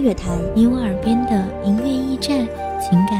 乐台，你我耳边的音乐驿站，情感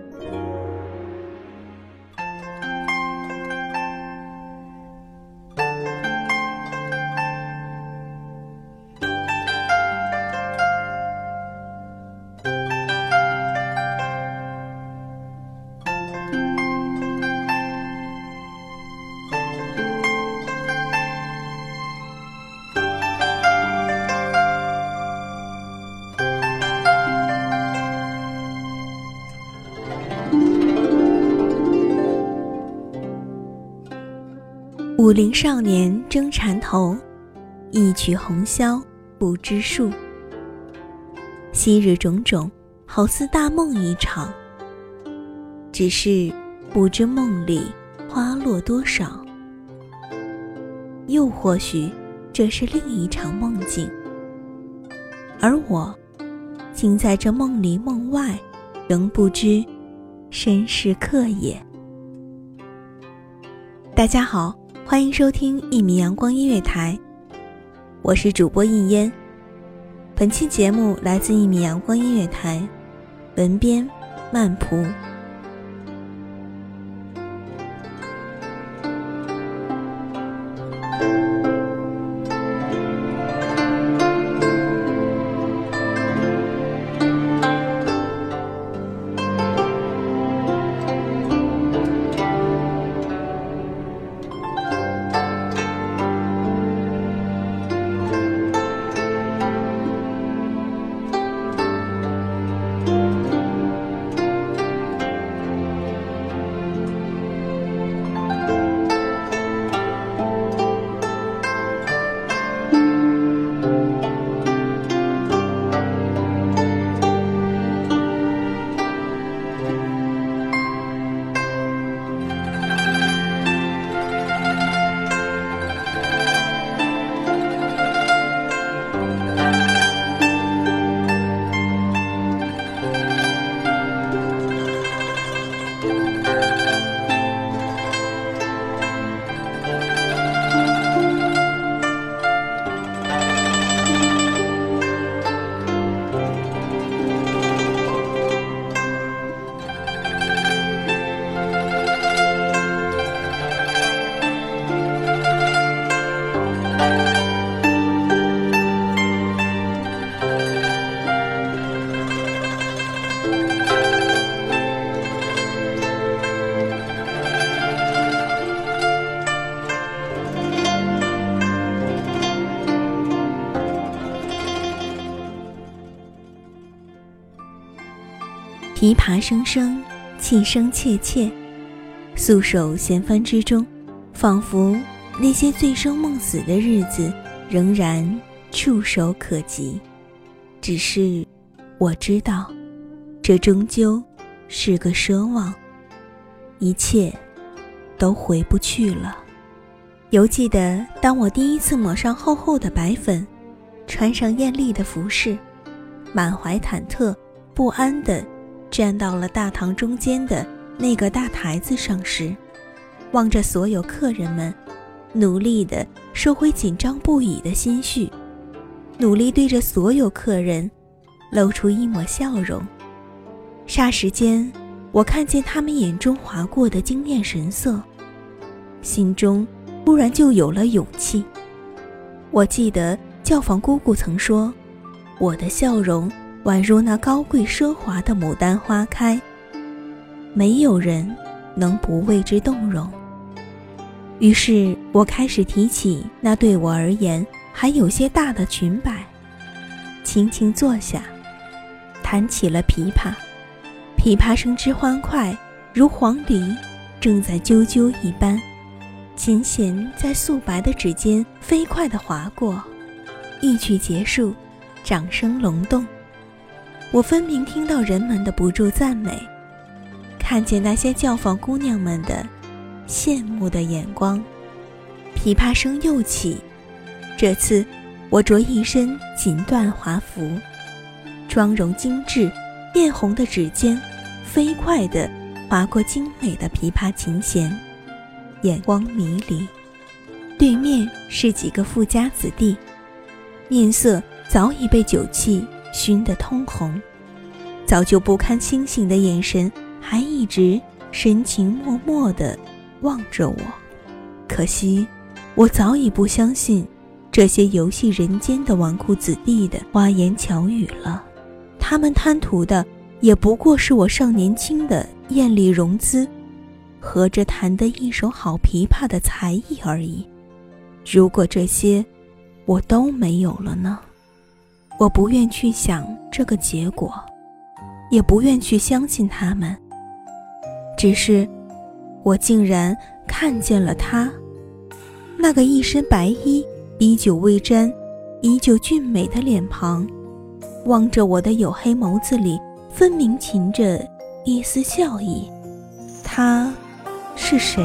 武陵少年争缠头，一曲红绡不知数。昔日种种，好似大梦一场。只是不知梦里花落多少。又或许，这是另一场梦境，而我，竟在这梦里梦外，仍不知身是客也。大家好。欢迎收听一米阳光音乐台，我是主播应烟。本期节目来自一米阳光音乐台，文编曼蒲。琵琶声声，气声切切，素手弦翻之中，仿佛那些醉生梦死的日子仍然触手可及。只是我知道，这终究是个奢望，一切都回不去了。犹记得，当我第一次抹上厚厚的白粉，穿上艳丽的服饰，满怀忐忑不安的。站到了大堂中间的那个大台子上时，望着所有客人们，努力地收回紧张不已的心绪，努力对着所有客人露出一抹笑容。霎时间，我看见他们眼中划过的惊艳神色，心中忽然就有了勇气。我记得教坊姑姑曾说：“我的笑容宛如那高贵奢华的牡丹花开，没有人能不为之动容。”于是我开始提起那对我而言还有些大的裙摆，轻轻坐下，弹起了琵琶。琵琶声之欢快，如黄鹂正在啾啾一般，琴弦在素白的指尖飞快地划过。一曲结束，掌声隆动。我分明听到人们的不住赞美，看见那些教坊姑娘们的。羡慕的眼光，琵琶声又起。这次，我着一身锦缎华服，妆容精致，艳红的指尖飞快地划过精美的琵琶琴弦，眼光迷离。对面是几个富家子弟，面色早已被酒气熏得通红，早就不堪清醒的眼神还一直神情默默地。望着我，可惜，我早已不相信这些游戏人间的纨绔子弟的花言巧语了。他们贪图的也不过是我尚年轻的艳丽容姿，和着弹得一手好琵琶的才艺而已。如果这些我都没有了呢？我不愿去想这个结果，也不愿去相信他们。只是。我竟然看见了他，那个一身白衣、依旧未沾、依旧俊美的脸庞，望着我的黝黑眸子里，分明噙着一丝笑意。他是谁？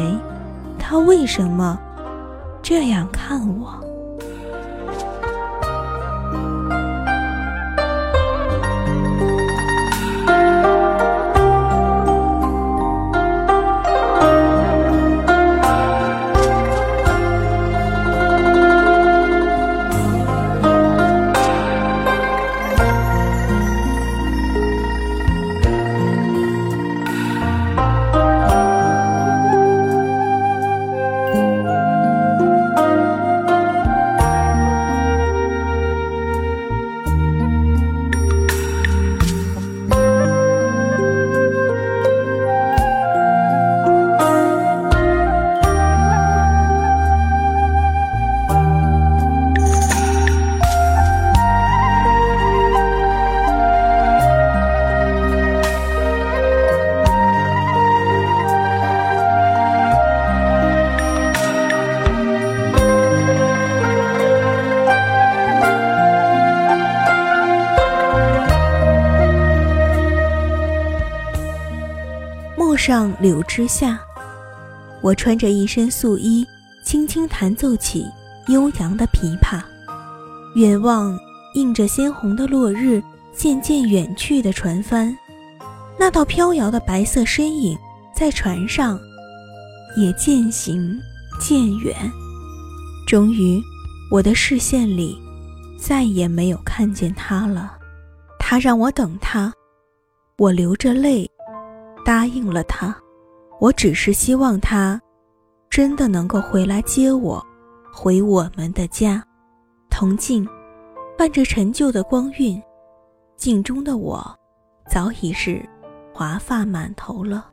他为什么这样看我？上柳枝下，我穿着一身素衣，轻轻弹奏起悠扬的琵琶。远望映着鲜红的落日渐渐远去的船帆，那道飘摇的白色身影在船上也渐行渐远。终于，我的视线里再也没有看见他了。他让我等他，我流着泪。答应了他，我只是希望他真的能够回来接我，回我们的家。铜镜伴着陈旧的光晕，镜中的我早已是华发满头了。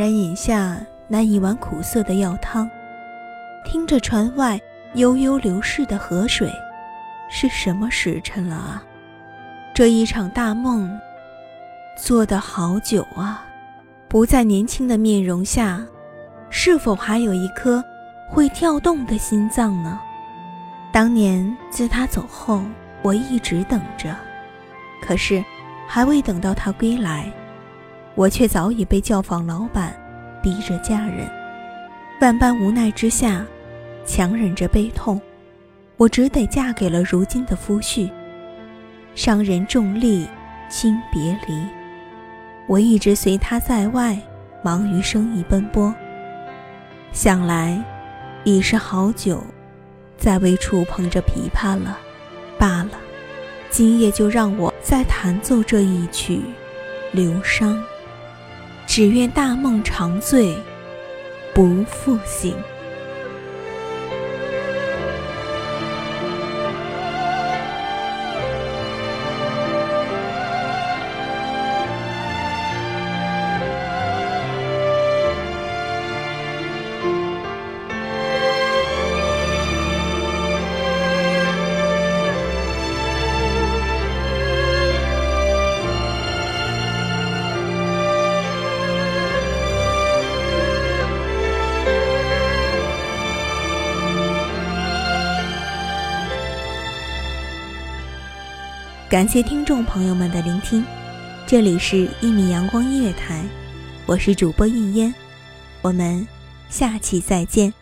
然饮下那一碗苦涩的药汤，听着船外悠悠流逝的河水，是什么时辰了啊？这一场大梦，做得好久啊！不再年轻的面容下，是否还有一颗会跳动的心脏呢？当年自他走后，我一直等着，可是还未等到他归来，我却早已被教坊老板逼着嫁人。万般无奈之下，强忍着悲痛，我只得嫁给了如今的夫婿。商人重利，轻别离。我一直随他在外，忙于生意奔波。想来，已是好久，再未触碰这琵琶了。罢了，今夜就让我再弹奏这一曲《流觞》，只愿大梦长醉，不复醒。感谢听众朋友们的聆听，这里是《一米阳光音乐台》，我是主播应烟，我们下期再见。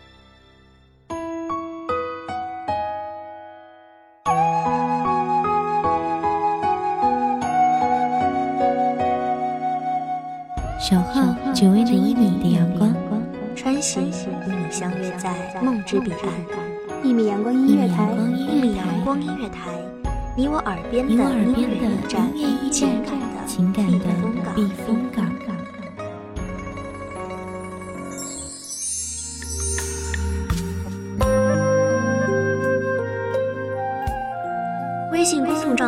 小号只为那一米的阳光，穿行与你相约在梦之彼岸。一米阳光音乐台，一米阳光音乐台。你我耳边的音乐驿站，情感的避风港。